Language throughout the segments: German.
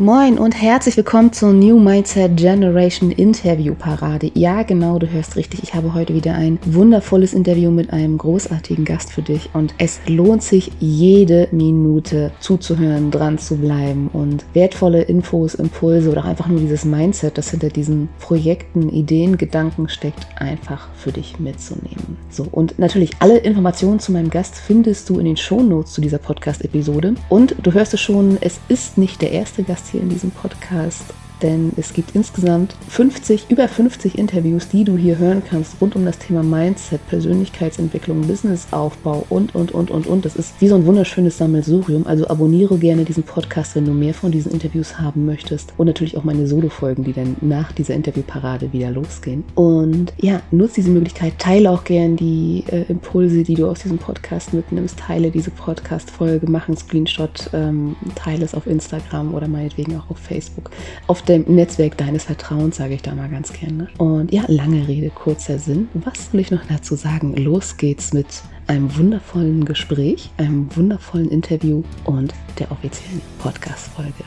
Moin und herzlich willkommen zur New Mindset Generation Interview Parade. Ja, genau, du hörst richtig. Ich habe heute wieder ein wundervolles Interview mit einem großartigen Gast für dich und es lohnt sich jede Minute zuzuhören, dran zu bleiben und wertvolle Infos, Impulse oder einfach nur dieses Mindset, das hinter diesen Projekten, Ideen, Gedanken steckt, einfach für dich mitzunehmen. So, und natürlich alle Informationen zu meinem Gast findest du in den Shownotes zu dieser Podcast-Episode und du hörst es schon, es ist nicht der erste Gast hier in diesem Podcast denn es gibt insgesamt 50, über 50 Interviews, die du hier hören kannst rund um das Thema Mindset, Persönlichkeitsentwicklung, Businessaufbau und, und, und, und, und. Das ist wie so ein wunderschönes Sammelsurium. Also abonniere gerne diesen Podcast, wenn du mehr von diesen Interviews haben möchtest. Und natürlich auch meine Solo-Folgen, die dann nach dieser Interviewparade wieder losgehen. Und ja, nutze diese Möglichkeit, teile auch gerne die äh, Impulse, die du aus diesem Podcast mitnimmst. Teile diese Podcast-Folge, mach einen Screenshot, ähm, teile es auf Instagram oder meinetwegen auch auf Facebook. Auf dem Netzwerk deines Vertrauens, sage ich da mal ganz gerne. Und ja, lange Rede, kurzer Sinn. Was will ich noch dazu sagen? Los geht's mit einem wundervollen Gespräch, einem wundervollen Interview und der offiziellen Podcast-Folge.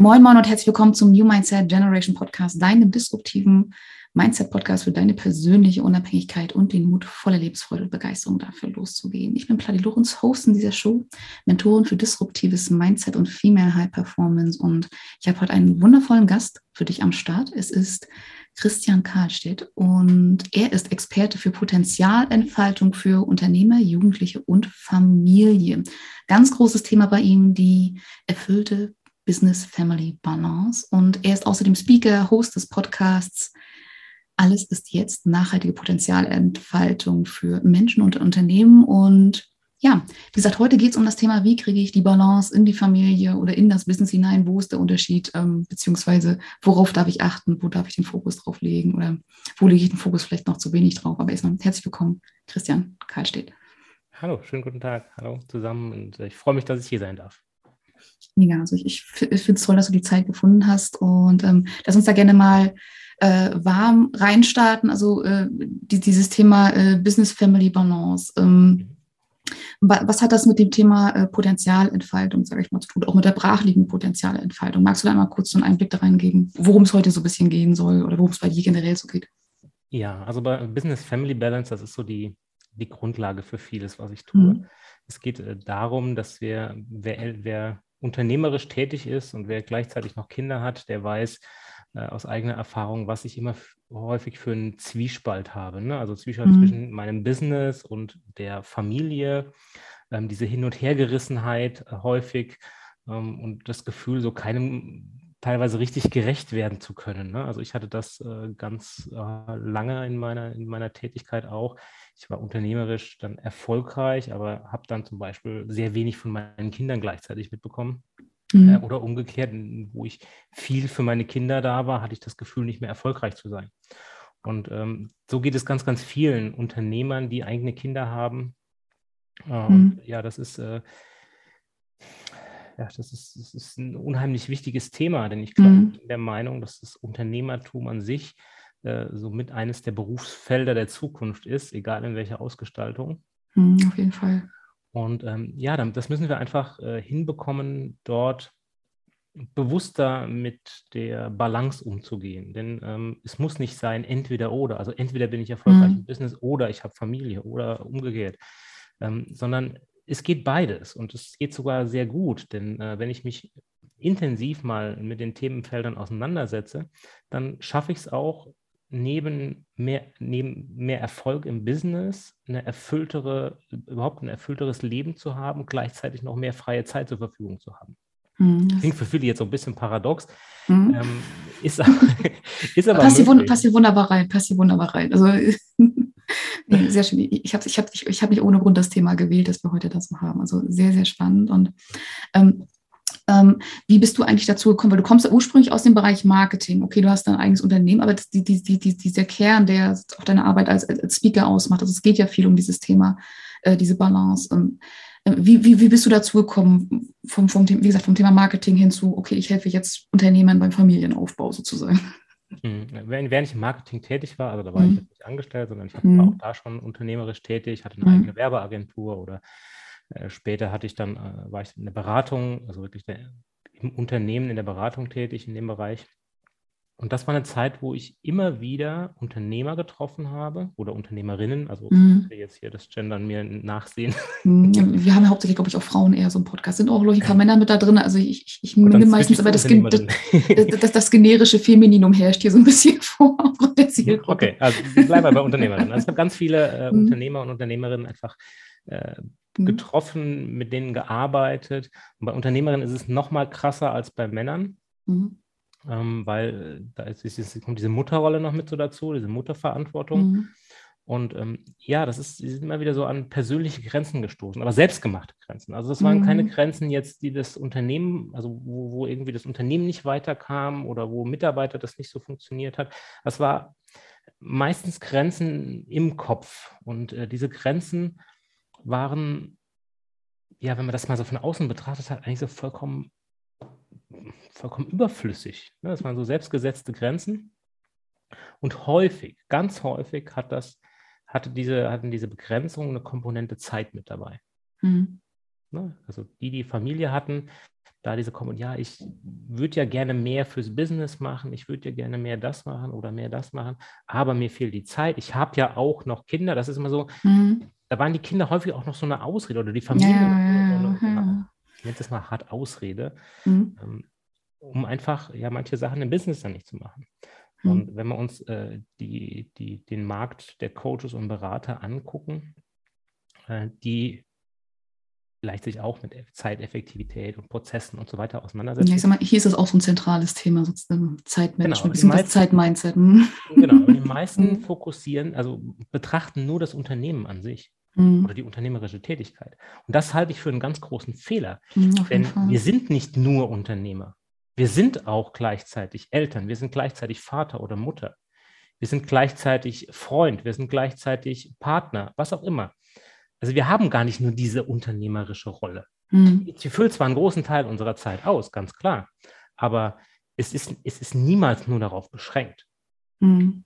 Moin Moin und herzlich willkommen zum New Mindset Generation Podcast, deinem disruptiven Mindset-Podcast für deine persönliche Unabhängigkeit und den Mut, voller Lebensfreude und Begeisterung dafür loszugehen. Ich bin Pladi Lorenz, Host in dieser Show, Mentorin für disruptives Mindset und Female High Performance und ich habe heute einen wundervollen Gast für dich am Start. Es ist Christian Karlstedt und er ist Experte für Potenzialentfaltung für Unternehmer, Jugendliche und Familie. Ganz großes Thema bei ihm, die erfüllte Business-Family-Balance. Und er ist außerdem Speaker, Host des Podcasts Alles ist jetzt nachhaltige Potenzialentfaltung für Menschen und Unternehmen. Und ja, wie gesagt, heute geht es um das Thema, wie kriege ich die Balance in die Familie oder in das Business hinein, wo ist der Unterschied, ähm, beziehungsweise worauf darf ich achten, wo darf ich den Fokus drauf legen oder wo lege ich den Fokus vielleicht noch zu wenig drauf. Aber erstmal herzlich willkommen, Christian Karlstedt. Hallo, schönen guten Tag. Hallo zusammen und ich freue mich, dass ich hier sein darf mega. Also ich, ich finde es toll, dass du die Zeit gefunden hast und ähm, lass uns da gerne mal äh, warm reinstarten. Also äh, die, dieses Thema äh, Business-Family-Balance. Ähm, was hat das mit dem Thema äh, Potenzialentfaltung, sage ich mal, zu tun, auch mit der brachliegenden Potenzialentfaltung? Magst du da mal kurz so einen Einblick da reingeben, worum es heute so ein bisschen gehen soll oder worum es bei dir generell so geht? Ja, also bei Business Family Balance, das ist so die, die Grundlage für vieles, was ich tue. Mhm. Es geht äh, darum, dass wir, wer, wer unternehmerisch tätig ist und wer gleichzeitig noch Kinder hat, der weiß äh, aus eigener Erfahrung, was ich immer häufig für einen Zwiespalt habe. Ne? Also Zwiespalt mhm. zwischen meinem Business und der Familie, ähm, diese Hin- und Hergerissenheit äh, häufig ähm, und das Gefühl, so keinem teilweise richtig gerecht werden zu können. Ne? Also ich hatte das äh, ganz äh, lange in meiner, in meiner Tätigkeit auch. Ich war unternehmerisch dann erfolgreich, aber habe dann zum Beispiel sehr wenig von meinen Kindern gleichzeitig mitbekommen. Mhm. Äh, oder umgekehrt, wo ich viel für meine Kinder da war, hatte ich das Gefühl, nicht mehr erfolgreich zu sein. Und ähm, so geht es ganz, ganz vielen Unternehmern, die eigene Kinder haben. Äh, mhm. Ja, das ist äh, ja, das ist, das ist ein unheimlich wichtiges Thema, denn ich glaube, mhm. ich bin der Meinung, dass das Unternehmertum an sich äh, somit eines der Berufsfelder der Zukunft ist, egal in welcher Ausgestaltung. Mhm, auf jeden Fall. Und ähm, ja, dann, das müssen wir einfach äh, hinbekommen, dort bewusster mit der Balance umzugehen. Denn ähm, es muss nicht sein, entweder oder. Also entweder bin ich erfolgreich mhm. im Business oder ich habe Familie oder umgekehrt. Ähm, sondern es geht beides und es geht sogar sehr gut, denn äh, wenn ich mich intensiv mal mit den Themenfeldern auseinandersetze, dann schaffe ich es auch, neben mehr, neben mehr Erfolg im Business eine erfülltere, überhaupt ein erfüllteres Leben zu haben, gleichzeitig noch mehr freie Zeit zur Verfügung zu haben. Mhm. Klingt für viele jetzt so ein bisschen paradox. Mhm. Ähm, ist, ist aber. Passt hier, passt hier wunderbar rein, passt hier wunderbar rein. Also sehr schön. Ich habe ich hab, ich, hab nicht ohne Grund das Thema gewählt, das wir heute dazu haben. Also sehr, sehr spannend. Und ähm, ähm, wie bist du eigentlich dazu gekommen? Weil du kommst ja ursprünglich aus dem Bereich Marketing. Okay, du hast dein eigenes Unternehmen, aber die, die, die, dieser Kern, der auch deine Arbeit als, als Speaker ausmacht, also es geht ja viel um dieses Thema, äh, diese Balance. Ähm, Äh, wie, wie, wie bist du dazu gekommen, vom, vom, wie gesagt, vom Thema Marketing hin zu, okay, ich helfe jetzt Unternehmern beim Familienaufbau sozusagen? Hm, während, ich im Marketing tätig war, also da war mhm. ich jetzt nicht angestellt, sondern ich war mhm. auch da schon unternehmerisch tätig, hatte eine mhm. eigene Werbeagentur oder äh, später hatte ich dann, äh, war ich in der Beratung, also wirklich der, im Unternehmen in der Beratung tätig in dem Bereich. Und das war eine Zeit, wo ich immer wieder Unternehmer getroffen habe oder Unternehmerinnen. Also mhm. ich will jetzt hier das Gendern mir nachsehen. Mhm. Wir haben ja hauptsächlich, glaube ich, auch Frauen eher so im Podcast. Sind auch ein paar Männer mit da drin. Also ich, ich, ich nehme meistens aber das, das, das, das, generische Femininum herrscht hier so ein bisschen vor. okay, also bleiben wir bei Unternehmerinnen. Also ich habe ganz viele äh, mhm. Unternehmer und Unternehmerinnen einfach äh, mhm. getroffen, mit denen gearbeitet. Und bei Unternehmerinnen ist es noch mal krasser als bei Männern. Mhm ähm, weil da ist, ist, kommt diese Mutterrolle noch mit so dazu, diese Mutterverantwortung. Mhm. Und ähm, ja, das ist, sie sind immer wieder so an persönliche Grenzen gestoßen, aber selbstgemachte Grenzen. Also das waren mhm. keine Grenzen jetzt, die das Unternehmen, also wo, wo, irgendwie das Unternehmen nicht weiterkam oder wo Mitarbeiter das nicht so funktioniert hat. Das war meistens Grenzen im Kopf. Und äh, diese Grenzen waren, ja, wenn man das mal so von außen betrachtet hat, eigentlich so vollkommen vollkommen überflüssig. Ne? Das waren so selbstgesetzte Grenzen. Und häufig, ganz häufig hat das, hatte diese, hatten diese Begrenzungen eine Komponente Zeit mit dabei. Mhm. Ne? Also die, die Familie hatten, da diese Komponente, ja, ich würde ja gerne mehr fürs Business machen, ich würde ja gerne mehr das machen oder mehr das machen, aber mir fehlt die Zeit. Ich habe ja auch noch Kinder, das ist immer so, mhm. da waren die Kinder häufig auch noch so eine Ausrede oder die Familie. Ja, ja, ja. Ich nenne das mal hart Ausrede. Mhm. Ähm, um einfach ja manche Sachen im Business dann nicht zu machen. Mhm. Und wenn wir uns äh, die, die, den Markt der Coaches und Berater angucken, äh, die vielleicht sich auch mit Zeiteffektivität und Prozessen und so weiter auseinandersetzen. Ja, ich sag mal, hier ist das auch so ein zentrales Thema, sozusagen Zeitmanagement, genau, das Zeitmindset. Mhm. Genau, und die meisten mhm. fokussieren, also betrachten nur das Unternehmen an sich mhm. oder die unternehmerische Tätigkeit. Und das halte ich für einen ganz großen Fehler. Mhm, denn wir sind nicht nur Unternehmer. Wir sind auch gleichzeitig Eltern, wir sind gleichzeitig Vater oder Mutter, wir sind gleichzeitig Freund, wir sind gleichzeitig Partner, was auch immer. Also wir haben gar nicht nur diese unternehmerische Rolle. Mhm. Sie füllt zwar einen großen Teil unserer Zeit aus, ganz klar, aber es ist, es ist niemals nur darauf beschränkt. Mhm.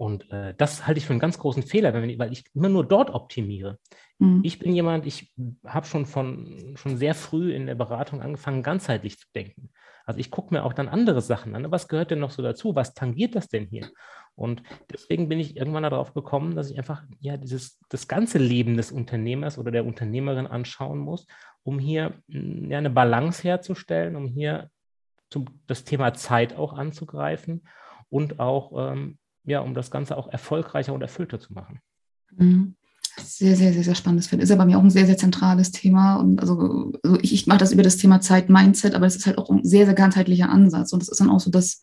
Und äh, das halte ich für einen ganz großen Fehler, wenn, weil ich immer nur dort optimiere. Mhm. Ich bin jemand, ich habe schon von schon sehr früh in der Beratung angefangen, ganzheitlich zu denken. Also ich gucke mir auch dann andere Sachen an. Was gehört denn noch so dazu? Was tangiert das denn hier? Und deswegen bin ich irgendwann darauf gekommen, dass ich einfach ja dieses das ganze Leben des Unternehmers oder der Unternehmerin anschauen muss, um hier hm, ja, eine Balance herzustellen, um hier zum, das Thema Zeit auch anzugreifen und auch ähm, ja, um das Ganze auch erfolgreicher und erfüllter zu machen. Mhm. Sehr, sehr, sehr, sehr spannendes Feld. Ist ja bei mir auch ein sehr, sehr zentrales Thema. Und also, also ich, ich mache das über das Thema Zeit-Mindset, aber es ist halt auch ein sehr, sehr ganzheitlicher Ansatz. Und das ist dann auch so das,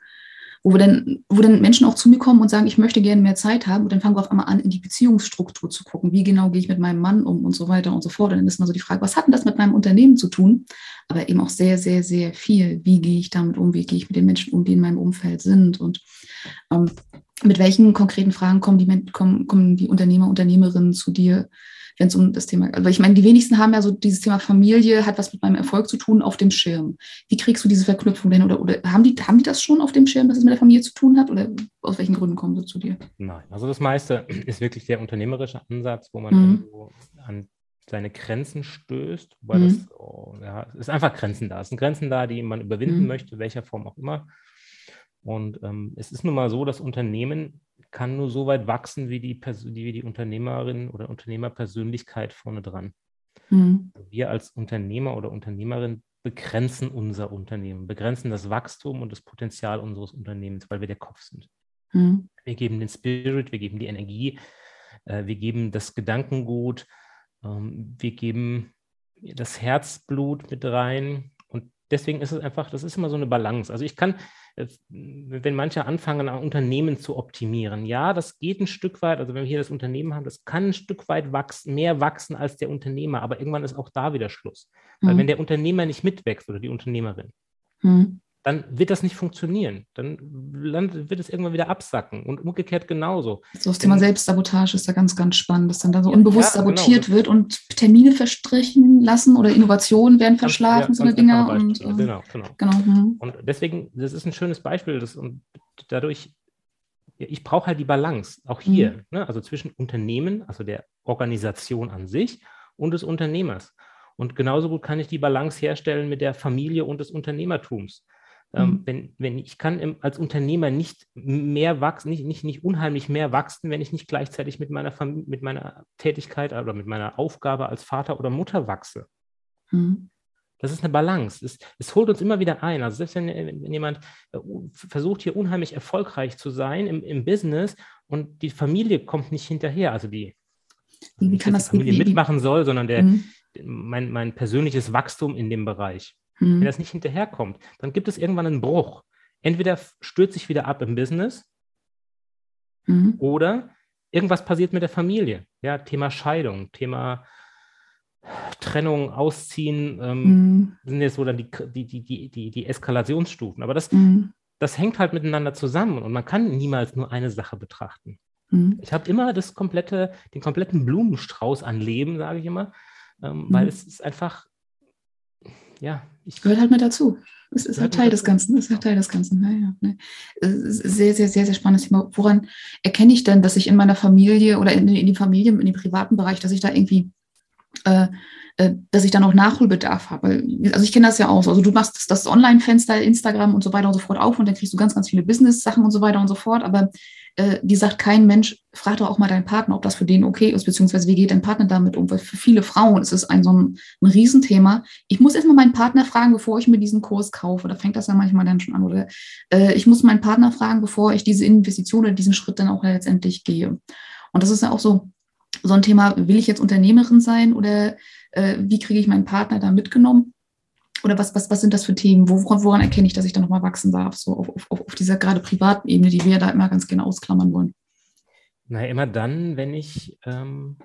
wo dann, wo dann Menschen auch zu mir kommen und sagen, ich möchte gerne mehr Zeit haben. Und dann fangen wir auf einmal an, in die Beziehungsstruktur zu gucken. Wie genau gehe ich mit meinem Mann um und so weiter und so fort. Und dann ist mal so die Frage, was hat denn das mit meinem Unternehmen zu tun? Aber eben auch sehr, sehr, sehr viel. Wie gehe ich damit um? Wie gehe ich mit den Menschen um, die in meinem Umfeld sind? Und ähm, mit welchen konkreten Fragen kommen die, kommen, kommen die Unternehmer, Unternehmerinnen zu dir, wenn es um das Thema, also ich meine, die wenigsten haben ja so dieses Thema Familie hat was mit meinem Erfolg zu tun auf dem Schirm. Wie kriegst du diese Verknüpfung denn oder, oder haben, die, haben die das schon auf dem Schirm, dass es mit der Familie zu tun hat oder aus welchen Gründen kommen sie zu dir? Nein, also das meiste ist wirklich der unternehmerische Ansatz, wo man mhm. an seine Grenzen stößt, weil mhm. das oh, ja, ist einfach Grenzen da. Es sind Grenzen da, die man überwinden mhm. möchte, welcher Form auch immer. Und ähm, es ist nun mal so, das Unternehmen kann nur so weit wachsen, wie die, wie die Unternehmerin oder Unternehmerpersönlichkeit vorne dran. Mhm. Wir als Unternehmer oder Unternehmerin begrenzen unser Unternehmen, begrenzen das Wachstum und das Potenzial unseres Unternehmens, weil wir der Kopf sind. Mhm. Wir geben den Spirit, wir geben die Energie, äh, wir geben das Gedankengut, ähm, wir geben das Herzblut mit rein. Und deswegen ist es einfach, das ist immer so eine Balance. Also ich kann, wenn manche anfangen, Unternehmen zu optimieren. Ja, das geht ein Stück weit, also wenn wir hier das Unternehmen haben, das kann ein Stück weit wachsen, mehr wachsen als der Unternehmer, aber irgendwann ist auch da wieder Schluss. Weil mhm. wenn der Unternehmer nicht mitwächst oder die Unternehmerin, mhm. Dann wird das nicht funktionieren. Dann wird es irgendwann wieder absacken und umgekehrt genauso. So das Thema Selbstsabotage ist da ganz, ganz spannend, dass dann da so unbewusst ja, genau. sabotiert genau. wird und Termine verstrichen lassen oder Innovationen werden verschlafen, so eine Dinge. Und, äh, genau, genau. genau. Hm. Und deswegen, das ist ein schönes Beispiel das, und dadurch ich brauche halt die Balance, auch hier, mhm. ne? also zwischen Unternehmen, also der Organisation an sich und des Unternehmers. Und genauso gut kann ich die Balance herstellen mit der Familie und des Unternehmertums. Ähm, mhm. wenn, wenn ich kann im, als Unternehmer nicht mehr wachsen, nicht, nicht, nicht unheimlich mehr wachsen, wenn ich nicht gleichzeitig mit meiner, Familie, mit meiner Tätigkeit oder mit meiner Aufgabe als Vater oder Mutter wachse. Mhm. Das ist eine Balance. Es, es, holt uns immer wieder ein. Also selbst wenn, wenn jemand äh, versucht, hier unheimlich erfolgreich zu sein im, im Business und die Familie kommt nicht hinterher, also die, wie, wie kann das, die Familie wie, mitmachen soll, sondern der, mhm. mein, mein persönliches Wachstum in dem Bereich. Mhm. Wenn das nicht hinterherkommt, dann gibt es irgendwann einen Bruch. Entweder stürzt sich wieder ab im Business mhm. oder irgendwas passiert mit der Familie. Ja, Thema Scheidung, Thema Trennung, Ausziehen, ähm, mhm. sind jetzt so dann die, die, die, die, die Eskalationsstufen. Aber das, mhm. das hängt halt miteinander zusammen und man kann niemals nur eine Sache betrachten. Mhm. Ich habe immer das komplette, den kompletten Blumenstrauß an Leben, sage ich immer, ähm, weil mhm. es ist einfach, ja. Ich gehört halt mit dazu. Es ist halt Teil des Ganzen. Es ist halt Teil des Ganzen. Ja, ja, ne. Sehr, sehr, sehr, sehr spannendes Thema. Woran erkenne ich denn, dass ich in meiner Familie oder in, in die Familie, in dem privaten Bereich, dass ich da irgendwie äh, äh, dass ich dann auch Nachholbedarf habe. Also ich kenne das ja auch. Also du machst das, das Online-Fenster, Instagram und so weiter und so fort auf und dann kriegst du ganz, ganz viele Business-Sachen und so weiter und so fort. Aber äh, die sagt kein Mensch, frag doch auch mal deinen Partner, ob das für den okay ist, beziehungsweise wie geht dein Partner damit um? Weil für viele Frauen ist es ein so ein, ein Riesenthema. Ich muss erstmal meinen Partner fragen, bevor ich mir diesen Kurs kaufe. Da fängt das ja manchmal dann schon an. Oder äh, ich muss meinen Partner fragen, bevor ich diese Investition oder diesen Schritt dann auch letztendlich gehe. Und das ist ja auch so, so ein Thema, will ich jetzt Unternehmerin sein oder äh, wie kriege ich meinen Partner da mitgenommen? Oder was, was, was sind das für Themen? Woran, woran erkenne ich, dass ich da nochmal wachsen darf, so auf, auf, auf dieser gerade privaten Ebene, die wir da immer ganz gerne ausklammern wollen? Na, immer dann, wenn ich, ähm,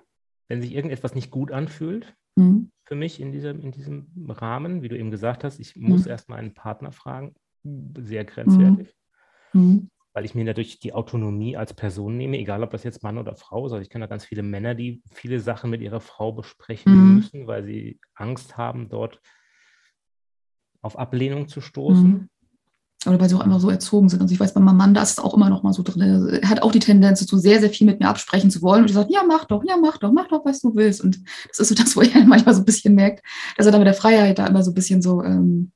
wenn sich irgendetwas nicht gut anfühlt, mhm. für mich in diesem, in diesem Rahmen, wie du eben gesagt hast, ich muss mhm. erstmal einen Partner fragen, sehr grenzwertig. Mhm. mhm weil ich mir dadurch die Autonomie als Person nehme, egal ob das jetzt Mann oder Frau ist. Also ich kenne da ganz viele Männer, die viele Sachen mit ihrer Frau besprechen mhm. müssen, weil sie Angst haben, dort auf Ablehnung zu stoßen. Mhm. Oder weil sie auch einfach so erzogen sind. Also ich weiß, bei meinem Mann, da ist es auch immer noch mal so drin. Er hat auch die Tendenz, so sehr, sehr viel mit mir absprechen zu wollen. Und ich sage, ja, mach doch, ja, mach doch, mach doch, was du willst. Und das ist so das, wo er manchmal so ein bisschen merkt, dass er da mit der Freiheit da immer so ein bisschen so ähm,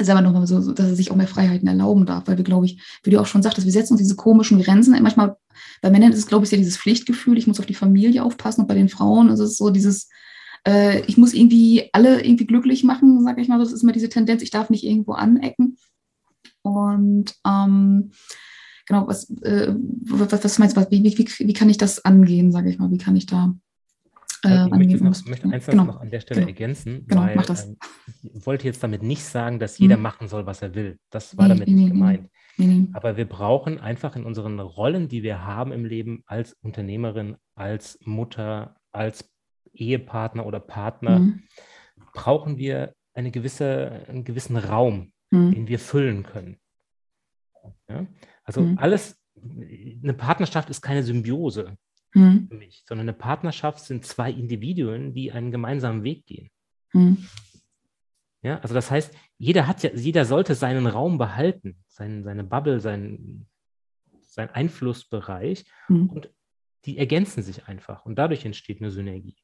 selber nochmal so, dass er sich auch mehr Freiheiten erlauben darf, weil wir, glaube ich, wie du auch schon sagtest, wir setzen uns diese komischen Grenzen. Manchmal, bei Männern ist es, glaube ich, ja dieses Pflichtgefühl, ich muss auf die Familie aufpassen und bei den Frauen ist es so dieses, äh, ich muss irgendwie alle irgendwie glücklich machen, sage ich mal, das ist immer diese Tendenz, ich darf nicht irgendwo anecken. Und ähm, genau, was, äh, was, was meinst du, wie, wie, wie, wie kann ich das angehen, sage ich mal, wie kann ich da äh, ich möchte, noch, möchte eins genau. noch an der Stelle genau. ergänzen, genau, weil ähm, ich wollte jetzt damit nicht sagen, dass jeder mhm. machen soll, was er will. Das war nee, damit nee, nicht gemeint. Nee, Aber wir brauchen einfach in unseren Rollen, die wir haben im Leben als Unternehmerin, als Mutter, als Ehepartner oder Partner, mhm. brauchen wir eine gewisse, einen gewissen Raum, mhm. den wir füllen können. Ja? Also mhm. alles, eine Partnerschaft ist keine Symbiose hm. für mich, sondern eine Partnerschaft sind zwei Individuen, die einen gemeinsamen Weg gehen. Hm. Ja, also das heißt, jeder hat ja, jeder sollte seinen Raum behalten, sein, seine Bubble, sein, sein Einflussbereich hm. und die ergänzen sich einfach und dadurch entsteht eine Synergie.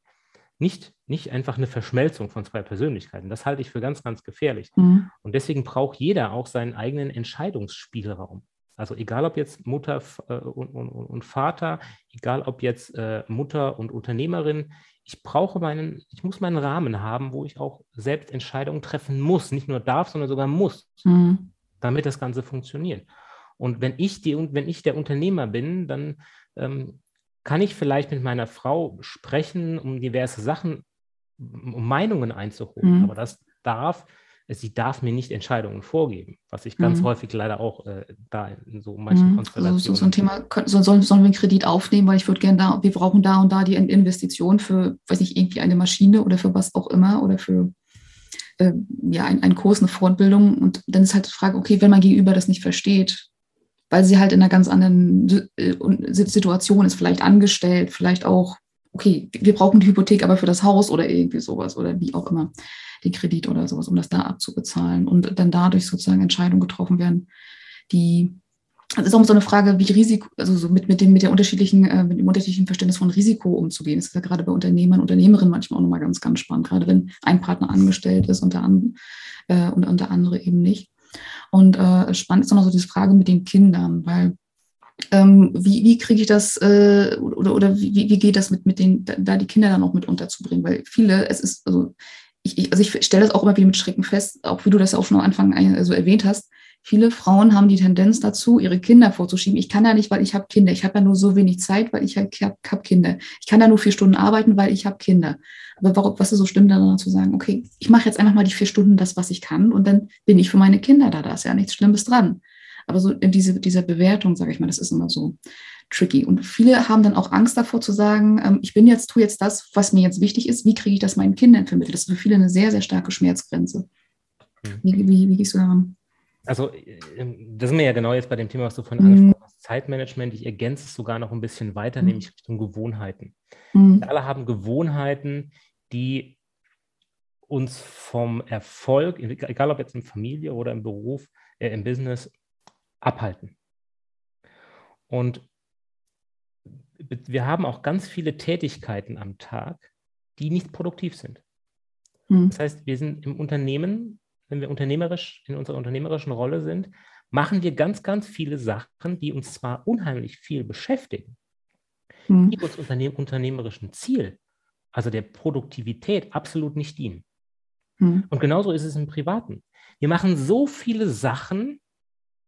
Nicht, nicht einfach eine Verschmelzung von zwei Persönlichkeiten. Das halte ich für ganz, ganz gefährlich. Mhm. Und deswegen braucht jeder auch seinen eigenen Entscheidungsspielraum. Also egal ob jetzt Mutter äh, und, und, und, Vater, egal ob jetzt äh, Mutter und Unternehmerin, ich brauche meinen, ich muss meinen Rahmen haben, wo ich auch selbst Entscheidungen treffen muss, nicht nur darf, sondern sogar muss, mhm. damit das Ganze funktioniert. Und wenn ich die, wenn ich der Unternehmer bin, dann ähm, kann ich vielleicht mit meiner Frau sprechen, um diverse Sachen, um Meinungen einzuholen. Mhm. Aber das darf sie darf mir nicht Entscheidungen vorgeben, was ich ganz mhm. häufig leider auch äh, da in so manchen mhm. Konstellationen. Also so, so, ein Thema, sollen, sollen wir einen Kredit aufnehmen, weil ich würde gerne da, wir brauchen da und da die Investition für, weiß nicht, irgendwie eine Maschine oder für was auch immer oder für äh, ja, ein, ein Kurs, eine Fortbildung. Und dann ist halt die Frage, okay, wenn mein Gegenüber das nicht versteht, weil sie halt in einer ganz anderen äh, Situation ist, vielleicht angestellt, vielleicht auch, okay, wir brauchen die Hypothek aber für das Haus oder irgendwie sowas oder wie auch immer, den Kredit oder sowas, um das da abzubezahlen. Und dann dadurch sozusagen Entscheidungen getroffen werden, die es ist auch so eine Frage, wie Risiko, also so mit, mit, dem, mit der unterschiedlichen, äh, mit dem unterschiedlichen Verständnis von Risiko umzugehen. Das ist ja gerade bei Unternehmern, Unternehmerinnen manchmal auch nochmal ganz, ganz spannend, gerade wenn ein Partner angestellt ist und der, an, äh, und, und der andere eben nicht. Und äh, spannend ist auch noch so diese Frage mit den Kindern, weil ähm, wie, wie kriege ich das äh, oder, oder wie, wie geht das mit, mit den, da die Kinder dann auch mit unterzubringen? Weil viele, es ist, also ich, ich also ich stelle das auch immer wieder mit Schrecken fest, auch wie du das auch schon am Anfang also erwähnt hast, Viele Frauen haben die Tendenz dazu, ihre Kinder vorzuschieben. Ich kann ja nicht, weil ich habe Kinder. Ich habe ja nur so wenig Zeit, weil ich habe hab Kinder. Ich kann ja nur vier Stunden arbeiten, weil ich habe Kinder. Aber warum, was ist so schlimm daran zu sagen, okay, ich mache jetzt einfach mal die vier Stunden das, was ich kann und dann bin ich für meine Kinder da. Da ist ja nichts Schlimmes dran. Aber so in diese, dieser Bewertung, sage ich mal, das ist immer so tricky. Und viele haben dann auch Angst davor zu sagen, ähm, ich bin jetzt, tue jetzt das, was mir jetzt wichtig ist. Wie kriege ich das meinen Kindern vermittelt? Das ist für viele eine sehr, sehr starke Schmerzgrenze. Hm. Wie, wie, wie gehst du daran? Also, ähm, da sind wir ja genau jetzt bei dem Thema, was du vorhin mhm. angesprochen hast, Zeitmanagement. Ich ergänze es sogar noch ein bisschen weiter, mhm. nämlich Richtung Gewohnheiten. Mhm. Wir alle haben Gewohnheiten, die uns vom Erfolg, egal ob jetzt in Familie oder im Beruf, äh, im Business, abhalten. Und wir haben auch ganz viele Tätigkeiten am Tag, die nicht produktiv sind. Mhm. Das heißt, wir sind im Unternehmen wenn wir unternehmerisch in unserer unternehmerischen Rolle sind, machen wir ganz, ganz viele Sachen, die uns zwar unheimlich viel beschäftigen, mhm. die uns unternehm unternehmerischen Ziel, also der Produktivität, absolut nicht dienen. Mhm. Und genauso ist es im Privaten. Wir machen so viele Sachen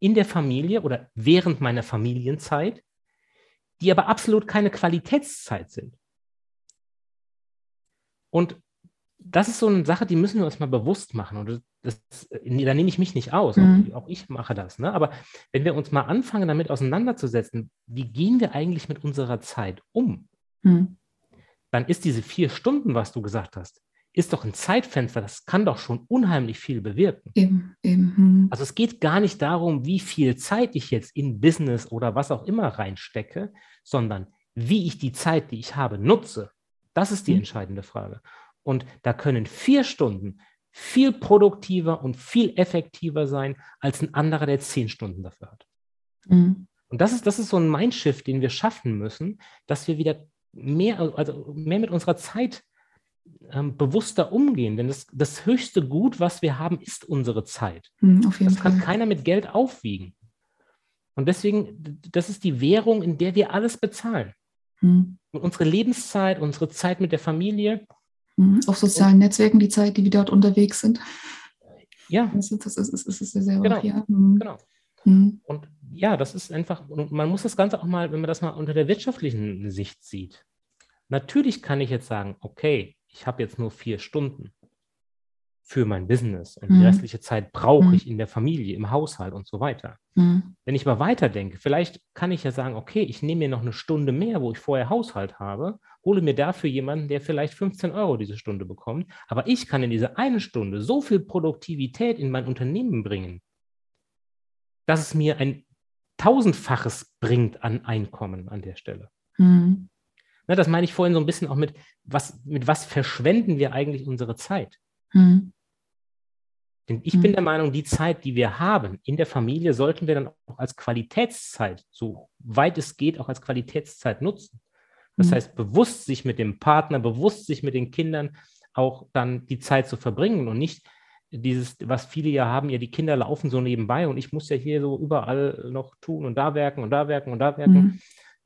in der Familie oder während meiner Familienzeit, die aber absolut keine Qualitätszeit sind. Und das ist so eine Sache, die müssen wir uns mal bewusst machen. Und das, da nehme ich mich nicht aus. Mhm. Auch ich mache das. Ne? Aber wenn wir uns mal anfangen, damit auseinanderzusetzen, wie gehen wir eigentlich mit unserer Zeit um? Mhm. Dann ist diese vier Stunden, was du gesagt hast, ist doch ein Zeitfenster, das kann doch schon unheimlich viel bewirken. Eben, eben. Mhm. Also es geht gar nicht darum, wie viel Zeit ich jetzt in Business oder was auch immer reinstecke, sondern wie ich die Zeit, die ich habe, nutze. Das ist die mhm. entscheidende Frage. Und da können vier Stunden viel produktiver und viel effektiver sein als ein anderer, der zehn Stunden dafür hat. Mhm. Und das ist, das ist so ein Mindshift, den wir schaffen müssen, dass wir wieder mehr, also mehr mit unserer Zeit ähm, bewusster umgehen. Denn das, das höchste Gut, was wir haben, ist unsere Zeit. Mhm, das kann Fall. keiner mit Geld aufwiegen. Und deswegen, das ist die Währung, in der wir alles bezahlen. Mhm. Und unsere Lebenszeit, unsere Zeit mit der Familie, Mhm. Auf sozialen und, Netzwerken die Zeit, die wir dort unterwegs sind. Ja. Das ist, das ist, das ist sehr genau. Auch, ja. Mhm. Genau. Mhm. Und ja, das ist einfach, und man muss das Ganze auch mal, wenn man das mal unter der wirtschaftlichen Sicht sieht. Natürlich kann ich jetzt sagen, okay, ich habe jetzt nur vier Stunden für mein Business und mhm. die restliche Zeit brauche mhm. ich in der Familie, im Haushalt und so weiter. Mhm. Wenn ich mal weiterdenke, vielleicht kann ich ja sagen, okay, ich nehme mir noch eine Stunde mehr, wo ich vorher Haushalt habe, hole mir dafür jemanden, der vielleicht 15 Euro diese Stunde bekommt, aber ich kann in dieser einen Stunde so viel Produktivität in mein Unternehmen bringen, dass es mir ein tausendfaches bringt an Einkommen an der Stelle. Mhm. Na, das meine ich vorhin so ein bisschen auch mit, was, mit was verschwenden wir eigentlich unsere Zeit? Hm. Denn ich hm. bin der Meinung, die Zeit, die wir haben in der Familie, sollten wir dann auch als Qualitätszeit, so weit es geht, auch als Qualitätszeit nutzen. Das hm. heißt, bewusst sich mit dem Partner, bewusst sich mit den Kindern auch dann die Zeit zu verbringen und nicht dieses, was viele ja haben, ja, die Kinder laufen so nebenbei und ich muss ja hier so überall noch tun und da werken und da werken und da werken. Mhm.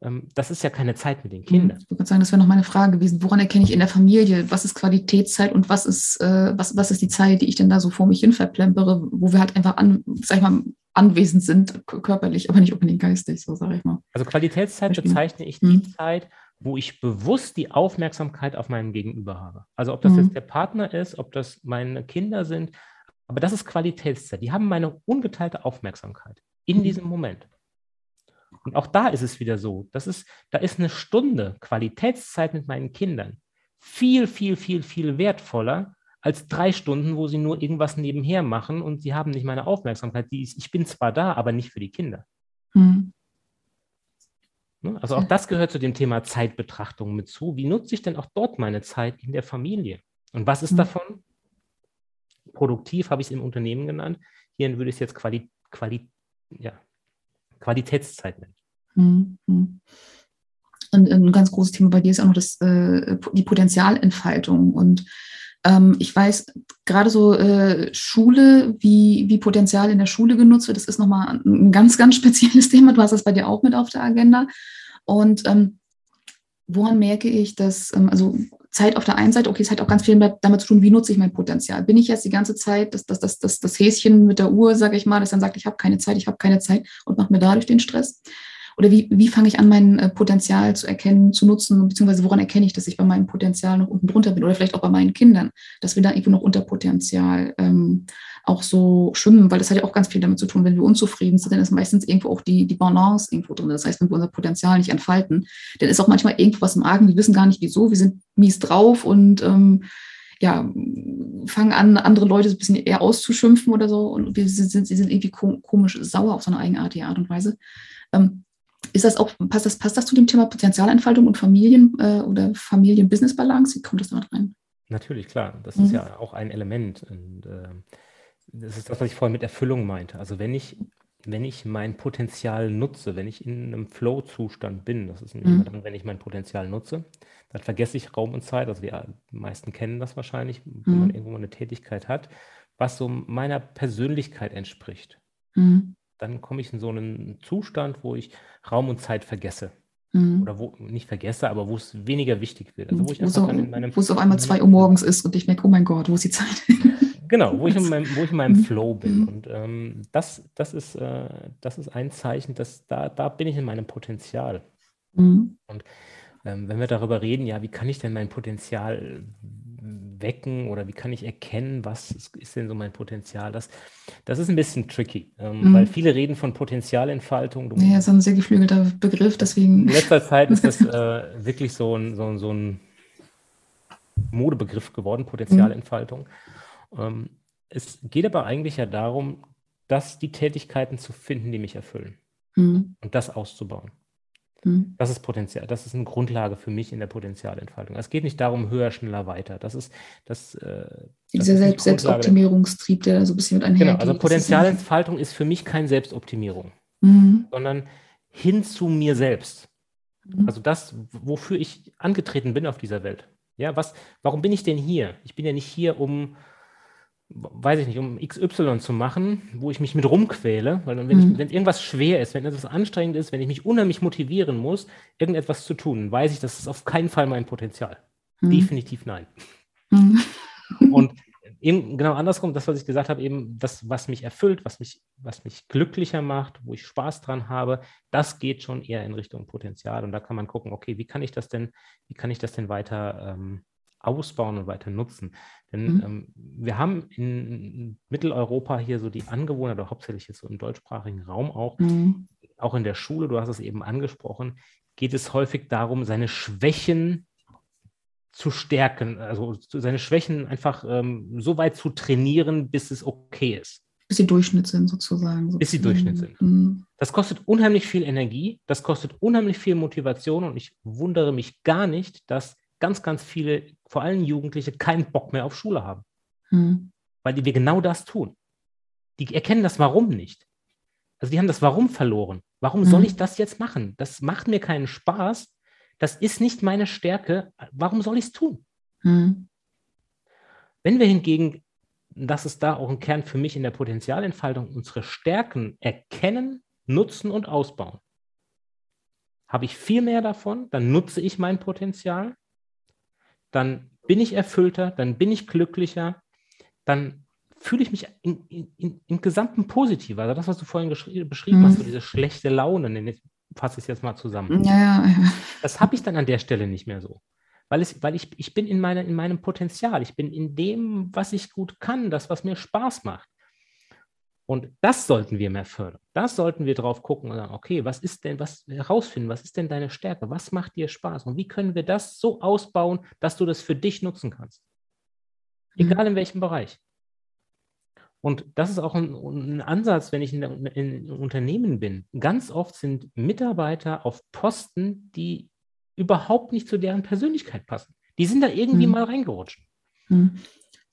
Ähm, das ist ja keine Zeit mit den mhm. Kindern. Ich würde sagen, das wäre noch meine Frage gewesen. Woran erkenne ich in der Familie, was ist Qualitätszeit und was ist, äh, was, was ist die Zeit, die ich denn da so vor mich hin verplempere, wo wir halt einfach an, sag ich mal, anwesend sind, körperlich, aber nicht unbedingt geistig, so sage ich mal. Also Qualitätszeit Beispiel. bezeichne ich die hm. Zeit, wo ich bewusst die Aufmerksamkeit auf meinen Gegenüber habe. Also ob das hm. jetzt der Partner ist, ob das meine Kinder sind, aber das ist Qualitätszeit. Die haben meine ungeteilte Aufmerksamkeit in hm. diesem Moment. Und auch da ist es wieder so, das ist, da ist eine Stunde Qualitätszeit mit meinen Kindern viel, viel, viel, viel wertvoller als drei Stunden, wo sie nur irgendwas nebenher machen und sie haben nicht meine Aufmerksamkeit. Die ist, ich bin zwar da, aber nicht für die Kinder. Mhm. Also auch das gehört zu dem Thema Zeitbetrachtung mit zu. Wie nutze ich denn auch dort meine Zeit in der Familie? Und was ist mhm. davon? Produktiv habe ich es im Unternehmen genannt. Hier würde ich es jetzt Quali Quali ja, Qualitätszeit nennen. Mhm. Und ein ganz großes Thema bei dir ist auch noch das, äh, die Potenzialentfaltung. Und ähm, ich weiß, gerade so äh, Schule, wie, wie Potenzial in der Schule genutzt wird, das ist nochmal ein ganz, ganz spezielles Thema. Du hast das bei dir auch mit auf der Agenda. Und ähm, woran merke ich, dass, ähm, also Zeit auf der einen Seite, okay, es hat auch ganz viel damit zu tun, wie nutze ich mein Potenzial. Bin ich jetzt die ganze Zeit das, das, das, das, das Häschen mit der Uhr, sage ich mal, das dann sagt, ich habe keine Zeit, ich habe keine Zeit und mache mir dadurch den Stress? Oder wie, wie fange ich an, mein äh, Potenzial zu erkennen, zu nutzen, beziehungsweise woran erkenne ich, dass ich bei meinem Potenzial noch unten drunter bin oder vielleicht auch bei meinen Kindern, dass wir da irgendwo noch unter Potenzial ähm, auch so schwimmen, weil das hat ja auch ganz viel damit zu tun, wenn wir unzufrieden sind, dann ist meistens irgendwo auch die, die Balance irgendwo drin. Das heißt, wenn wir unser Potenzial nicht entfalten, dann ist auch manchmal irgendwo was im Argen, wir wissen gar nicht wieso, wir sind mies drauf und ähm, ja, fangen an, andere Leute ein bisschen eher auszuschimpfen oder so und wir sind, sie sind irgendwie komisch sauer auf so eine eigenartige Art und Weise. Ähm, ist das auch, passt das, passt das zu dem Thema Potenzialentfaltung und Familien äh, oder Familien-Business-Balance? Wie kommt das damit rein? Natürlich, klar. Das mhm. ist ja auch ein Element. Und äh, das ist das, was ich vorhin mit Erfüllung meinte. Also wenn ich, wenn ich mein Potenzial nutze, wenn ich in einem Flow-Zustand bin, das ist nämlich mhm. dann, wenn ich mein Potenzial nutze, dann vergesse ich Raum und Zeit. Also die meisten kennen das wahrscheinlich, wenn mhm. man irgendwo eine Tätigkeit hat, was so meiner Persönlichkeit entspricht. Mhm dann komme ich in so einen Zustand, wo ich Raum und Zeit vergesse. Mhm. Oder wo nicht vergesse, aber wo es weniger wichtig wird. Also wo ich einfach so, dann in meinem wo es auf einmal zwei Uhr morgens ist und ich merke, oh mein Gott, wo ist die Zeit? genau, wo ich in meinem, wo ich in meinem mhm. Flow bin. Mhm. Und ähm, das, das, ist, äh, das ist ein Zeichen, dass da, da bin ich in meinem Potenzial. Mhm. Und ähm, wenn wir darüber reden, ja, wie kann ich denn mein Potenzial wecken oder wie kann ich erkennen, was ist denn so mein Potenzial? Das, das ist ein bisschen tricky, ähm, mhm. weil viele reden von Potenzialentfaltung. Du, ja, so ein sehr geflügelter Begriff, deswegen. In letzter Zeit ist das äh, wirklich so ein, so, so ein Modebegriff geworden, Potenzialentfaltung. Mhm. Ähm, es geht aber eigentlich ja darum, dass die Tätigkeiten zu finden, die mich erfüllen mhm. und das auszubauen. Mhm. Das ist Potenzial, das ist eine Grundlage für mich in der Potenzialentfaltung. Es geht nicht darum, höher, schneller, weiter. Das ist das. Äh, Dieser Selbst Selbstoptimierungstrieb, der da so ein bisschen mit einhergeht. Genau, also Potenzialentfaltung ist, ist für mich keine Selbstoptimierung, mhm. sondern hin zu mir selbst. Mhm. Also das, wofür ich angetreten bin auf dieser Welt. Ja, was, warum bin ich denn hier? Ich bin ja nicht hier, um weiß ich nicht, um XY zu machen, wo ich mich mit rumquäle, weil wenn, mhm. wenn irgendwas schwer ist, wenn etwas anstrengend ist, wenn ich mich unheimlich motivieren muss, irgendetwas zu tun, weiß ich, das ist auf keinen Fall mein Potenzial. Mhm. Definitiv nein. Mhm. Und genau andersrum, das, was ich gesagt habe, eben das, was mich erfüllt, was mich, was mich glücklicher macht, wo ich Spaß dran habe, das geht schon eher in Richtung Potenzial. Und da kann man gucken, okay, wie kann ich das denn, wie kann ich das denn weiter ähm, ausbauen und weiter nutzen. Denn mhm. ähm, wir haben in Mitteleuropa hier so die Angewohner, oder hauptsächlich jetzt so im deutschsprachigen Raum auch, mhm. auch in der Schule, du hast es eben angesprochen, geht es häufig darum, seine Schwächen zu stärken, also seine Schwächen einfach ähm, so weit zu trainieren, bis es okay ist. Bis sie Durchschnitt sind, sozusagen. Bis sie Durchschnitt sind. Mhm. Das kostet unheimlich viel Energie, das kostet unheimlich viel Motivation und ich wundere mich gar nicht, dass ganz, ganz viele, vor allem Jugendliche, keinen Bock mehr auf Schule haben. Mhm. Weil wir genau das tun. Die erkennen das Warum nicht. Also die haben das Warum verloren. Warum mhm. soll ich das jetzt machen? Das macht mir keinen Spaß. Das ist nicht meine Stärke. Warum soll ich es tun? Mhm. Wenn wir hingegen, das ist da auch ein Kern für mich in der Potenzialentfaltung, unsere Stärken erkennen, nutzen und ausbauen, habe ich viel mehr davon, dann nutze ich mein Potenzial dann bin ich erfüllter, dann bin ich glücklicher, dann fühle ich mich in, in, im Gesamten positiver. Also das, was du vorhin beschrieben mhm. hast, so diese schlechte Laune, ich fasse es jetzt mal zusammen. Ja, ja, ja. Das habe ich dann an der Stelle nicht mehr so. Weil, es, weil ich, ich bin in, meine, in meinem Potenzial, ich bin in dem, was ich gut kann, das, was mir Spaß macht. Und das sollten wir mehr fördern. Das sollten wir drauf gucken und sagen, okay, was ist denn, was herausfinden, was ist denn deine Stärke? Was macht dir Spaß? Und wie können wir das so ausbauen, dass du das für dich nutzen kannst? egal in welchem Bereich. Und das ist auch ein, ein Ansatz, wenn ich in, in, in Unternehmen bin. Ganz oft sind Mitarbeiter auf Posten, die überhaupt nicht zu deren Persönlichkeit passen. Die sind da irgendwie mhm. mal reingerutscht. Mhm.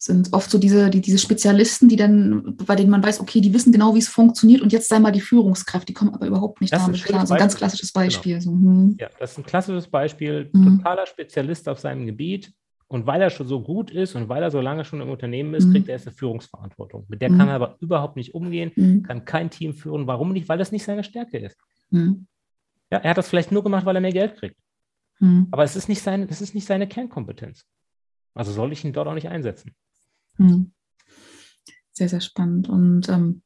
Sind oft so diese, die, diese Spezialisten, die dann, bei denen man weiß, okay, die wissen genau, wie es funktioniert und jetzt sei mal die Führungskraft, die kommen aber überhaupt nicht das damit klar. So ein ganz klassisches Beispiel. Genau. So, hm. Ja, das ist ein klassisches Beispiel, mhm. totaler Spezialist auf seinem Gebiet, und weil er schon so gut ist und weil er so lange schon im Unternehmen ist, mhm. kriegt er erst eine Führungsverantwortung. Mit der mhm. kann er aber überhaupt nicht umgehen, mhm. kann kein Team führen. Warum nicht? Weil das nicht seine Stärke ist. Mhm. Ja, er hat das vielleicht nur gemacht, weil er mehr Geld kriegt. Aber es ist nicht seine, das ist nicht seine Kernkompetenz. Also soll ich ihn dort auch nicht einsetzen. Mhm. Sehr, sehr spannend. Und ähm,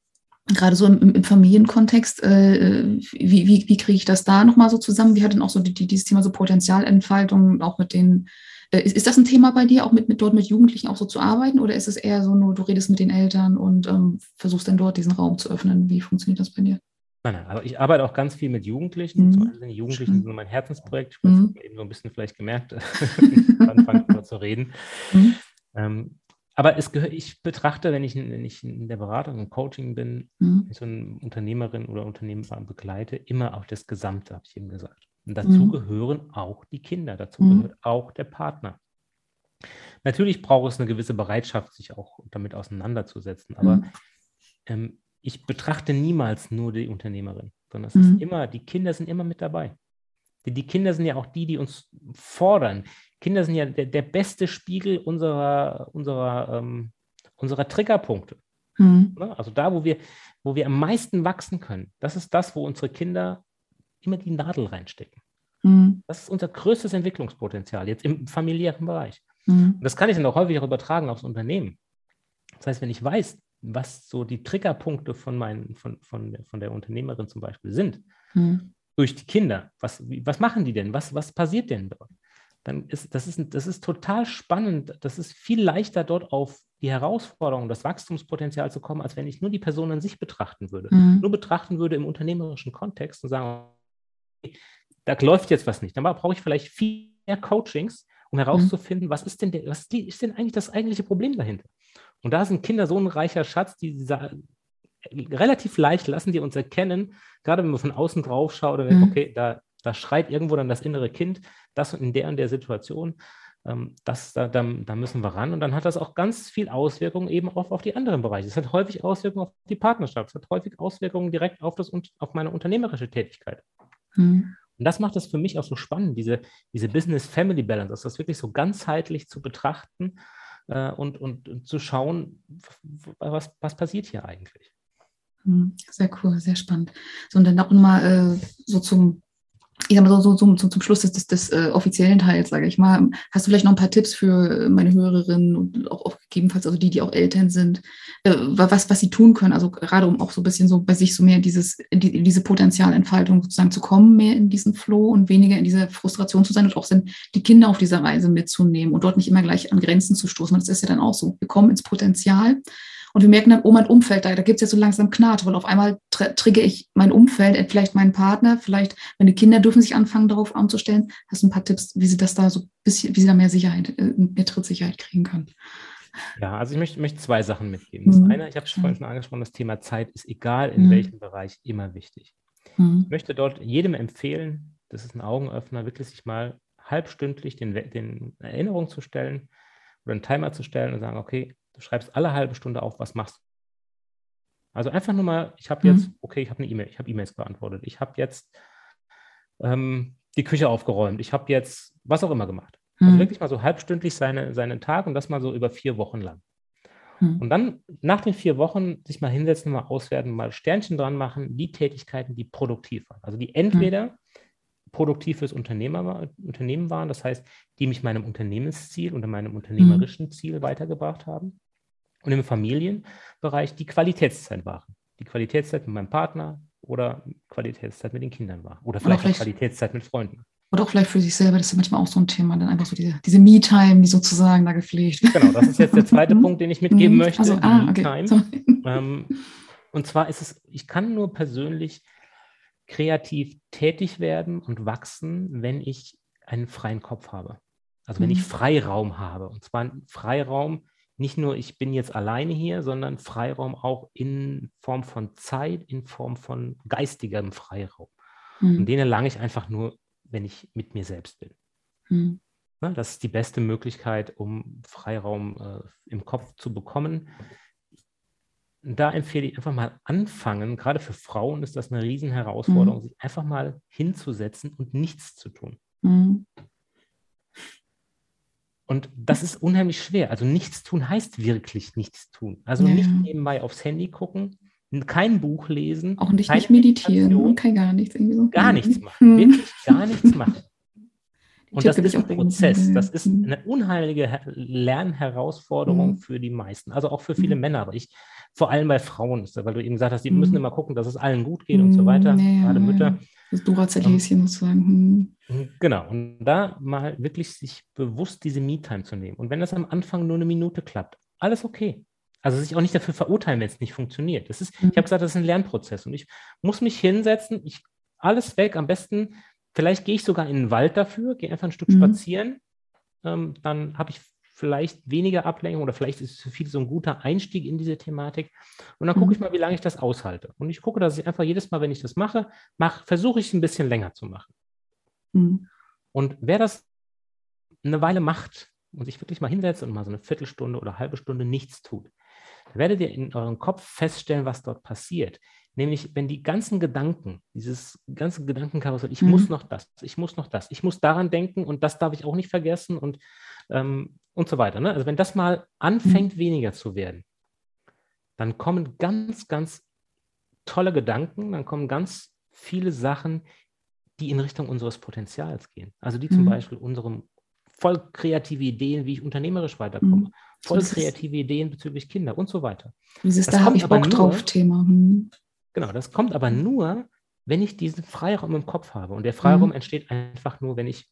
gerade so im, im Familienkontext, äh, wie, wie, wie kriege ich das da nochmal so zusammen? Wie hat denn auch so die, dieses Thema so Potenzialentfaltung auch mit den äh, ist, ist das ein Thema bei dir, auch mit, mit dort mit Jugendlichen auch so zu arbeiten? Oder ist es eher so nur, du redest mit den Eltern und ähm, versuchst dann dort diesen Raum zu öffnen? Wie funktioniert das bei dir? Nein, nein, aber ich arbeite auch ganz viel mit Jugendlichen. Mhm. Die Jugendlichen sind mein Herzensprojekt. Ich mhm. habe eben so ein bisschen vielleicht gemerkt, anfangen darüber zu reden. Mhm. Ähm, aber es gehört, ich betrachte, wenn ich, wenn ich in der Beratung und Coaching bin, mhm. so eine Unternehmerin oder Unternehmer begleite, immer auf das Gesamte, habe ich eben gesagt. Und dazu mhm. gehören auch die Kinder, dazu mhm. gehört auch der Partner. Natürlich braucht es eine gewisse Bereitschaft, sich auch damit auseinanderzusetzen, aber mhm. ähm, ich betrachte niemals nur die Unternehmerin, sondern es ist mhm. immer, die Kinder sind immer mit dabei. Die, die Kinder sind ja auch die, die uns fordern. Kinder sind ja der, der beste Spiegel unserer, unserer, ähm, unserer Triggerpunkte. Mhm. Also da, wo wir, wo wir am meisten wachsen können, das ist das, wo unsere Kinder immer die Nadel reinstecken. Mhm. Das ist unser größtes Entwicklungspotenzial jetzt im familiären Bereich. Mhm. Und das kann ich dann auch häufig auch übertragen aufs Unternehmen. Das heißt, wenn ich weiß, was so die Triggerpunkte von, meinen, von, von, von der Unternehmerin zum Beispiel sind, mhm. durch die Kinder, was, was machen die denn? Was, was passiert denn dort? Dann ist das, ist das ist total spannend. Das ist viel leichter, dort auf die Herausforderung, das Wachstumspotenzial zu kommen, als wenn ich nur die Person an sich betrachten würde. Mhm. Nur betrachten würde im unternehmerischen Kontext und sagen, da läuft jetzt was nicht. Dann brauche ich vielleicht viel mehr Coachings, um herauszufinden, mhm. was ist denn, der, was ist denn eigentlich das eigentliche Problem dahinter? Und da sind Kinder so ein reicher Schatz, die relativ leicht lassen die uns erkennen, gerade wenn man von außen drauf schaut, oder mhm. okay, da, da schreit irgendwo dann das innere Kind, das in der und der Situation, ähm, das, da, da, da, müssen wir ran. Und dann hat das auch ganz viel Auswirkungen eben auch auf die anderen Bereiche. Es hat häufig Auswirkungen auf die Partnerschaft, es hat häufig Auswirkungen direkt auf, das, auf meine unternehmerische Tätigkeit. Mhm. Und das macht es für mich auch so spannend, diese, diese Business-Family-Balance, also das wirklich so ganzheitlich zu betrachten äh, und, und, und, zu schauen, was, was passiert hier eigentlich. Hm, sehr cool, sehr spannend. So, und dann auch nochmal äh, so zum ich sag mal so, so, so zum Schluss des, des, des äh, offiziellen Teils, sage ich mal, hast du vielleicht noch ein paar Tipps für meine Hörerinnen und auch, auch gegebenenfalls, also die, die auch Eltern sind, äh, was, was sie tun können, also gerade um auch so ein bisschen so bei sich so mehr dieses, die, diese Potenzialentfaltung sozusagen zu kommen, mehr in diesen Flow und weniger in dieser Frustration zu sein und auch sind, die Kinder auf dieser Reise mitzunehmen und dort nicht immer gleich an Grenzen zu stoßen. Das ist ja dann auch so. Wir kommen ins Potenzial und wir merken dann, oh, mein Umfeld, da, da gibt es ja so langsam Knate, weil auf einmal tr trigge ich mein Umfeld, äh, vielleicht meinen Partner, vielleicht meine Kinder dürfen sich anfangen, darauf anzustellen. Hast du ein paar Tipps, wie sie das da so ein bisschen, wie sie da mehr Sicherheit, äh, mehr Trittsicherheit kriegen können? Ja, also ich möchte, möchte zwei Sachen mitgeben. Das mhm. eine, ich habe es vorhin schon angesprochen, das Thema Zeit ist egal in mhm. welchem Bereich immer wichtig. Mhm. Ich möchte dort jedem empfehlen, das ist ein Augenöffner, wirklich sich mal halbstündlich den, den Erinnerung zu stellen oder einen Timer zu stellen und sagen, okay, Du schreibst alle halbe Stunde auf, was machst du. Also einfach nur mal, ich habe jetzt, mhm. okay, ich habe eine E-Mail, ich habe E-Mails beantwortet, ich habe jetzt ähm, die Küche aufgeräumt, ich habe jetzt was auch immer gemacht. Also mhm. Also wirklich mal so halbstündlich seine, seinen Tag und das mal so über vier Wochen lang. Mhm. Und dann nach den vier Wochen sich mal hinsetzen, mal auswerten, mal Sternchen dran machen, die Tätigkeiten, die produktiv waren. Also die entweder mhm produktiv fürs Unternehmer, Unternehmen waren, das heißt, die mich meinem Unternehmensziel oder meinem unternehmerischen mhm. Ziel weitergebracht haben. Und im Familienbereich die Qualitätszeit waren. Die Qualitätszeit mit meinem Partner oder Qualitätszeit mit den Kindern war. Oder vielleicht, vielleicht Qualitätszeit mit Freunden. Oder auch vielleicht für sich selber, das ist ja manchmal auch so ein Thema, dann einfach so diese, diese Me-Time, die sozusagen da gepflegt wird. Genau, das ist jetzt der zweite mhm. Punkt, den ich mitgeben mhm. möchte. Also, ah, okay. Ähm, und zwar ist es, ich kann nur persönlich kreativ tätig werden und wachsen, wenn ich einen freien Kopf habe. Also wenn ich mhm. Freiraum habe. Und zwar Freiraum nicht nur, ich bin jetzt alleine hier, sondern Freiraum auch in Form von Zeit, in Form von geistigem Freiraum. Mhm. Und den erlange ich einfach nur, wenn ich mit mir selbst bin. Mhm. Ja, das ist die beste Möglichkeit, um Freiraum äh, im Kopf zu bekommen. Da empfehle ich einfach mal anfangen. Gerade für Frauen ist das eine Riesenherausforderung, mhm. sich einfach mal hinzusetzen und nichts zu tun. Mhm. Und das ist unheimlich schwer. Also nichts tun heißt wirklich nichts tun. Also ja. nicht nebenbei aufs Handy gucken, kein Buch lesen. Auch nicht, nicht meditieren, kein gar nichts. Irgendwie so. Gar nichts machen. Hm. Wirklich gar nichts machen. Und das ist ein Prozess. Das ist eine unheimliche Lernherausforderung mhm. für die meisten, also auch für viele mhm. Männer. Ich, vor allem bei Frauen, weil du eben gesagt hast, die mhm. müssen immer gucken, dass es allen gut geht und so weiter, ja, gerade Mütter. Das Duracell-Häschen muss sagen. Hm. Genau, und da mal wirklich sich bewusst diese Me-Time zu nehmen. Und wenn das am Anfang nur eine Minute klappt, alles okay. Also sich auch nicht dafür verurteilen, wenn es nicht funktioniert. Das ist, ich habe gesagt, das ist ein Lernprozess und ich muss mich hinsetzen, ich alles weg, am besten, vielleicht gehe ich sogar in den Wald dafür, gehe einfach ein Stück mhm. spazieren, ähm, dann habe ich vielleicht weniger Ablenkung oder vielleicht ist es für viele so ein guter Einstieg in diese Thematik. Und dann gucke ich mhm. mal, wie lange ich das aushalte. Und ich gucke, dass ich einfach jedes Mal, wenn ich das mache, mach, versuche ich es ein bisschen länger zu machen. Mhm. Und wer das eine Weile macht und sich wirklich mal hinsetzt und mal so eine Viertelstunde oder halbe Stunde nichts tut, werdet ihr in eurem Kopf feststellen, was dort passiert. Nämlich, wenn die ganzen Gedanken, dieses ganze Gedankenkarussell, ich mhm. muss noch das, ich muss noch das, ich muss daran denken und das darf ich auch nicht vergessen und, ähm, und so weiter. Ne? Also wenn das mal anfängt, mhm. weniger zu werden, dann kommen ganz, ganz tolle Gedanken, dann kommen ganz viele Sachen, die in Richtung unseres Potenzials gehen. Also die zum mhm. Beispiel unserem voll kreative Ideen, wie ich unternehmerisch weiterkomme, mhm. voll kreative Ideen bezüglich Kinder und so weiter. Dieses, das da habe ich Bock drauf Thema. Mhm. Genau, das kommt aber nur, wenn ich diesen Freiraum im Kopf habe. Und der Freiraum mhm. entsteht einfach nur, wenn ich,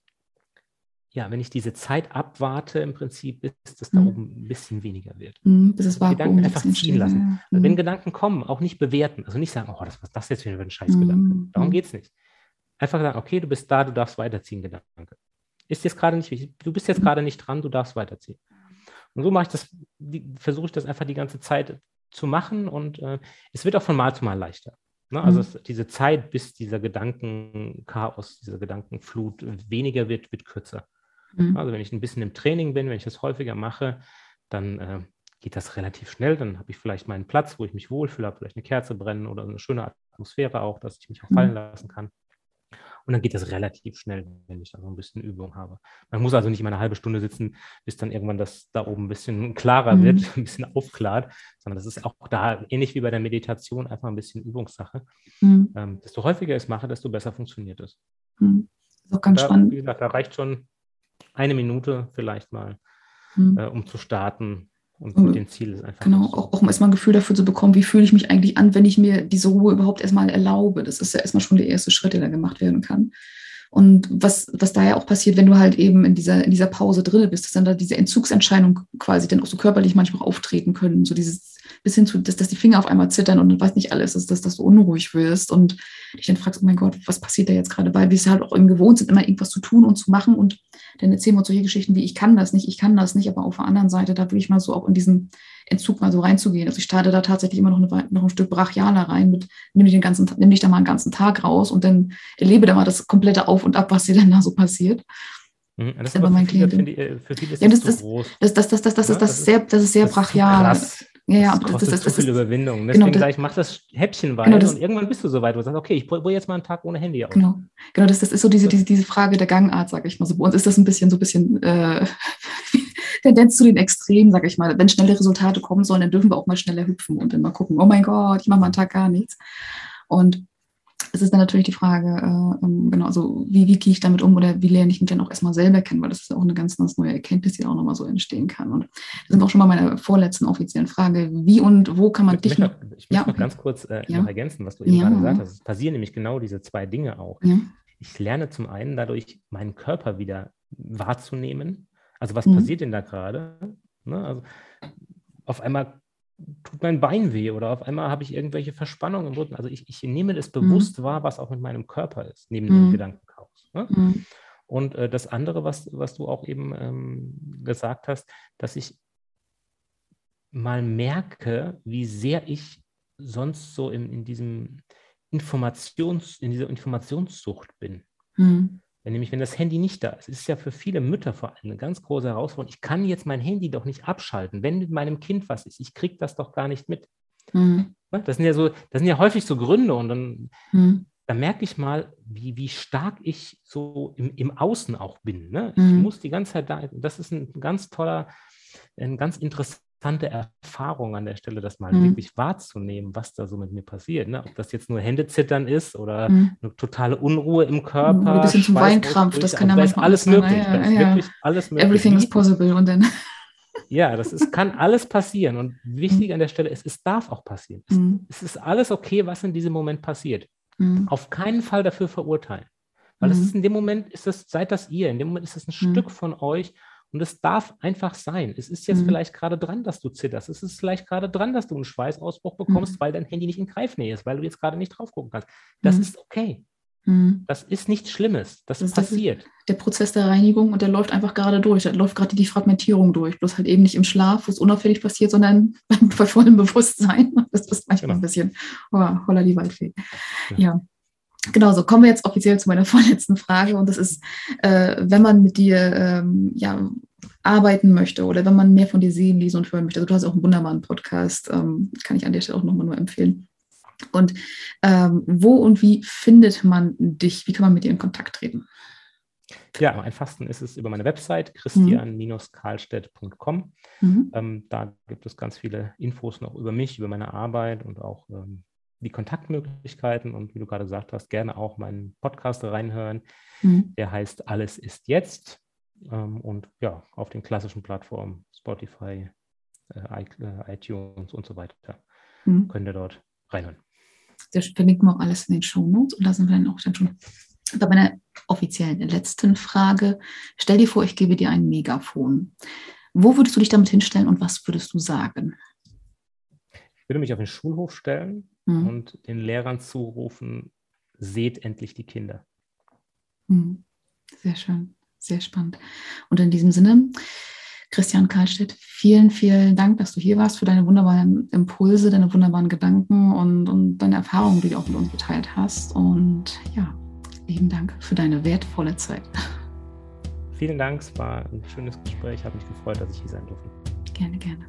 ja, wenn ich diese Zeit abwarte, im Prinzip, bis es da mhm. oben ein bisschen weniger wird. Mhm, bis es Vakuum Gedanken einfach ziehen lassen. Ja. Wenn mhm. Gedanken kommen, auch nicht bewerten. Also nicht sagen, oh, das, was ist das jetzt für ein Scheißgedanke. Mhm. Darum geht es nicht. Einfach sagen, okay, du bist da, du darfst weiterziehen, Gedanke. Ist jetzt gerade nicht wichtig. Du bist jetzt gerade nicht dran, du darfst weiterziehen. Und so mache ich das, versuche ich das einfach die ganze Zeit zu machen und äh, es wird auch von Mal zu Mal leichter. Ne? Also mhm. es, diese Zeit, bis dieser Gedankenchaos, diese Gedankenflut weniger wird, wird kürzer. Mhm. Also wenn ich ein bisschen im Training bin, wenn ich das häufiger mache, dann äh, geht das relativ schnell. Dann habe ich vielleicht meinen Platz, wo ich mich wohlfühle, habe vielleicht eine Kerze brennen oder eine schöne Atmosphäre auch, dass ich mich auch fallen mhm. lassen kann. Und dann geht das relativ schnell, wenn ich da so ein bisschen Übung habe. Man muss also nicht immer eine halbe Stunde sitzen, bis dann irgendwann das da oben ein bisschen klarer mhm. wird, ein bisschen aufklart, sondern das ist auch da ähnlich wie bei der Meditation einfach ein bisschen Übungssache. Mhm. Ähm, desto häufiger ich es mache, desto besser funktioniert es. Mhm. Das ist auch ganz da, spannend. Wie gesagt, da reicht schon eine Minute vielleicht mal, mhm. äh, um zu starten und mit dem Ziel ist einfach. Genau, auch, auch um erstmal ein Gefühl dafür zu bekommen, wie fühle ich mich eigentlich an, wenn ich mir diese Ruhe überhaupt erstmal erlaube. Das ist ja erstmal schon der erste Schritt, der da gemacht werden kann. Und was, was da ja auch passiert, wenn du halt eben in dieser, in dieser Pause drin bist, dass dann da diese Entzugsentscheidung quasi dann auch so körperlich manchmal auftreten können. So dieses bis hin zu, dass, dass die Finger auf einmal zittern und du weißt nicht alles, dass, dass, dass du unruhig wirst und dich dann fragst, oh mein Gott, was passiert da jetzt gerade? Weil wir es halt auch eben gewohnt sind, immer irgendwas zu tun und zu machen und dann erzählen wir uns solche Geschichten wie, ich kann das nicht, ich kann das nicht, aber auf der anderen Seite, da will ich mal so auch in diesen Entzug mal so reinzugehen. Also ich starte da tatsächlich immer noch, eine, noch ein Stück brachialer rein mit, nimm dich den ganzen, nimm dich da mal einen ganzen Tag raus und dann erlebe da mal das komplette Auf und Ab, was dir dann da so passiert. Mhm, das ist aber mein Klient. Äh, für viele ist ja, das, das. Das, das, das, das, das, das, das, ist sehr, das ist sehr brachial. Krass. Ja, ja, das kostet das, das, zu viel Überwindung. Deswegen genau, gleich mach das Häppchenweise genau, und irgendwann bist du so weit, wo du sagst, okay, ich probiere jetzt mal einen Tag ohne Handy aus. Genau, genau das, das ist so diese, diese, diese Frage der Gangart, sage ich mal. So, bei uns ist das ein bisschen so ein bisschen äh, Tendenz zu den Extremen, sage ich mal. Wenn schnelle Resultate kommen sollen, dann dürfen wir auch mal schneller hüpfen und dann mal gucken, oh mein Gott, ich mache mal einen Tag gar nichts. Und es ist dann natürlich die Frage, äh, ähm, genau, also wie, wie gehe ich damit um oder wie lerne ich mich dann auch erstmal selber kennen, weil das ist auch eine ganz, ganz neue Erkenntnis, die auch nochmal so entstehen kann. Und das sind auch schon mal meine vorletzten offiziellen Frage, wie und wo kann man ich dich noch, Ich möchte ja, noch ganz kurz äh, ja. noch ergänzen, was du eben ja. gerade gesagt hast. Es passieren nämlich genau diese zwei Dinge auch. Ich lerne zum einen dadurch, meinen Körper wieder wahrzunehmen. Also was mhm. passiert denn da gerade? Ne? Also auf einmal tut mein Bein weh oder auf einmal habe ich irgendwelche Verspannungen im Rücken. Also ich, ich nehme das mhm. bewusst mhm. wahr, was auch mit meinem Körper ist, neben mhm. dem Gedankenchaos. Ne? Mhm. Und äh, das andere, was, was du auch eben ähm, gesagt hast, dass ich mal merke, wie sehr ich sonst so in, in diesem Informations, in dieser Informationssucht bin. Mhm. Wenn nämlich, wenn das Handy nicht da ist, ist ja für viele Mütter vor allem eine ganz große Herausforderung. Ich kann jetzt mein Handy doch nicht abschalten. Wenn mit meinem Kind was ist, ich kriege das doch gar nicht mit. Mhm. Das sind ja so, das sind ja häufig so Gründe und dann, mhm. dann merke ich mal, wie, wie stark ich so im, im Außen auch bin. Ne? Ich mhm. muss die ganze Zeit da, das ist ein ganz toller, ein ganz interessanter interessante Erfahrung an der Stelle, das mal mhm. wirklich wahrzunehmen, was da so mit mir passiert. Ne? Ob das jetzt nur Händezittern ist oder mhm. eine totale Unruhe im Körper. Ein bisschen zum Weinkrampf, das kann ja manchmal alles möglich. Ja, ja, wirklich alles möglich. Everything is possible und dann. Ja, das ist, kann alles passieren. Und wichtig mhm. an der Stelle ist, es darf auch passieren. Es, mhm. es ist alles okay, was in diesem Moment passiert. Mhm. Auf keinen Fall dafür verurteilen. Weil das ist in dem Moment, ist das, seid das ihr, in dem Moment ist das ein Stück von euch und es darf einfach sein. Es ist jetzt mhm. vielleicht gerade dran, dass du zitterst. Es ist vielleicht gerade dran, dass du einen Schweißausbruch bekommst, mhm. weil dein Handy nicht in Greifnähe ist, weil du jetzt gerade nicht drauf gucken kannst. Das mhm. ist okay. Mhm. Das ist nichts Schlimmes. Das, das passiert. Das der Prozess der Reinigung und der läuft einfach gerade durch. Da läuft gerade die Fragmentierung durch. Bloß halt eben nicht im Schlaf, wo es unauffällig passiert, sondern bei vollem Bewusstsein. Das ist manchmal genau. ein bisschen oh, holla die Waldfee. Ja. ja. Genau, so kommen wir jetzt offiziell zu meiner vorletzten Frage und das ist, äh, wenn man mit dir ähm, ja, arbeiten möchte oder wenn man mehr von dir sehen, lesen und hören möchte. Also du hast auch einen wunderbaren Podcast, ähm, kann ich an der Stelle auch nochmal nur empfehlen. Und ähm, wo und wie findet man dich? Wie kann man mit dir in Kontakt treten? Ja, am einfachsten ist es über meine Website christian-karlstedt.com. Mhm. Ähm, da gibt es ganz viele Infos noch über mich, über meine Arbeit und auch ähm, die Kontaktmöglichkeiten und wie du gerade gesagt hast, gerne auch meinen Podcast reinhören. Mhm. Der heißt Alles ist jetzt. Ähm, und ja, auf den klassischen Plattformen Spotify, äh, äh, iTunes und so weiter mhm. könnt ihr dort reinhören. Das verlinken wir auch alles in den Show Notes und da sind wir dann auch dann schon bei meiner offiziellen letzten Frage. Stell dir vor, ich gebe dir ein Megafon. Wo würdest du dich damit hinstellen und was würdest du sagen? Ich würde mich auf den Schulhof stellen mhm. und den Lehrern zurufen, seht endlich die Kinder. Mhm. Sehr schön, sehr spannend. Und in diesem Sinne, Christian Karlstedt, vielen, vielen Dank, dass du hier warst, für deine wunderbaren Impulse, deine wunderbaren Gedanken und, und deine Erfahrungen, die du auch mit uns geteilt hast. Und ja, lieben Dank für deine wertvolle Zeit. Vielen Dank, es war ein schönes Gespräch. Ich habe mich gefreut, dass ich hier sein durfte. Gerne, gerne.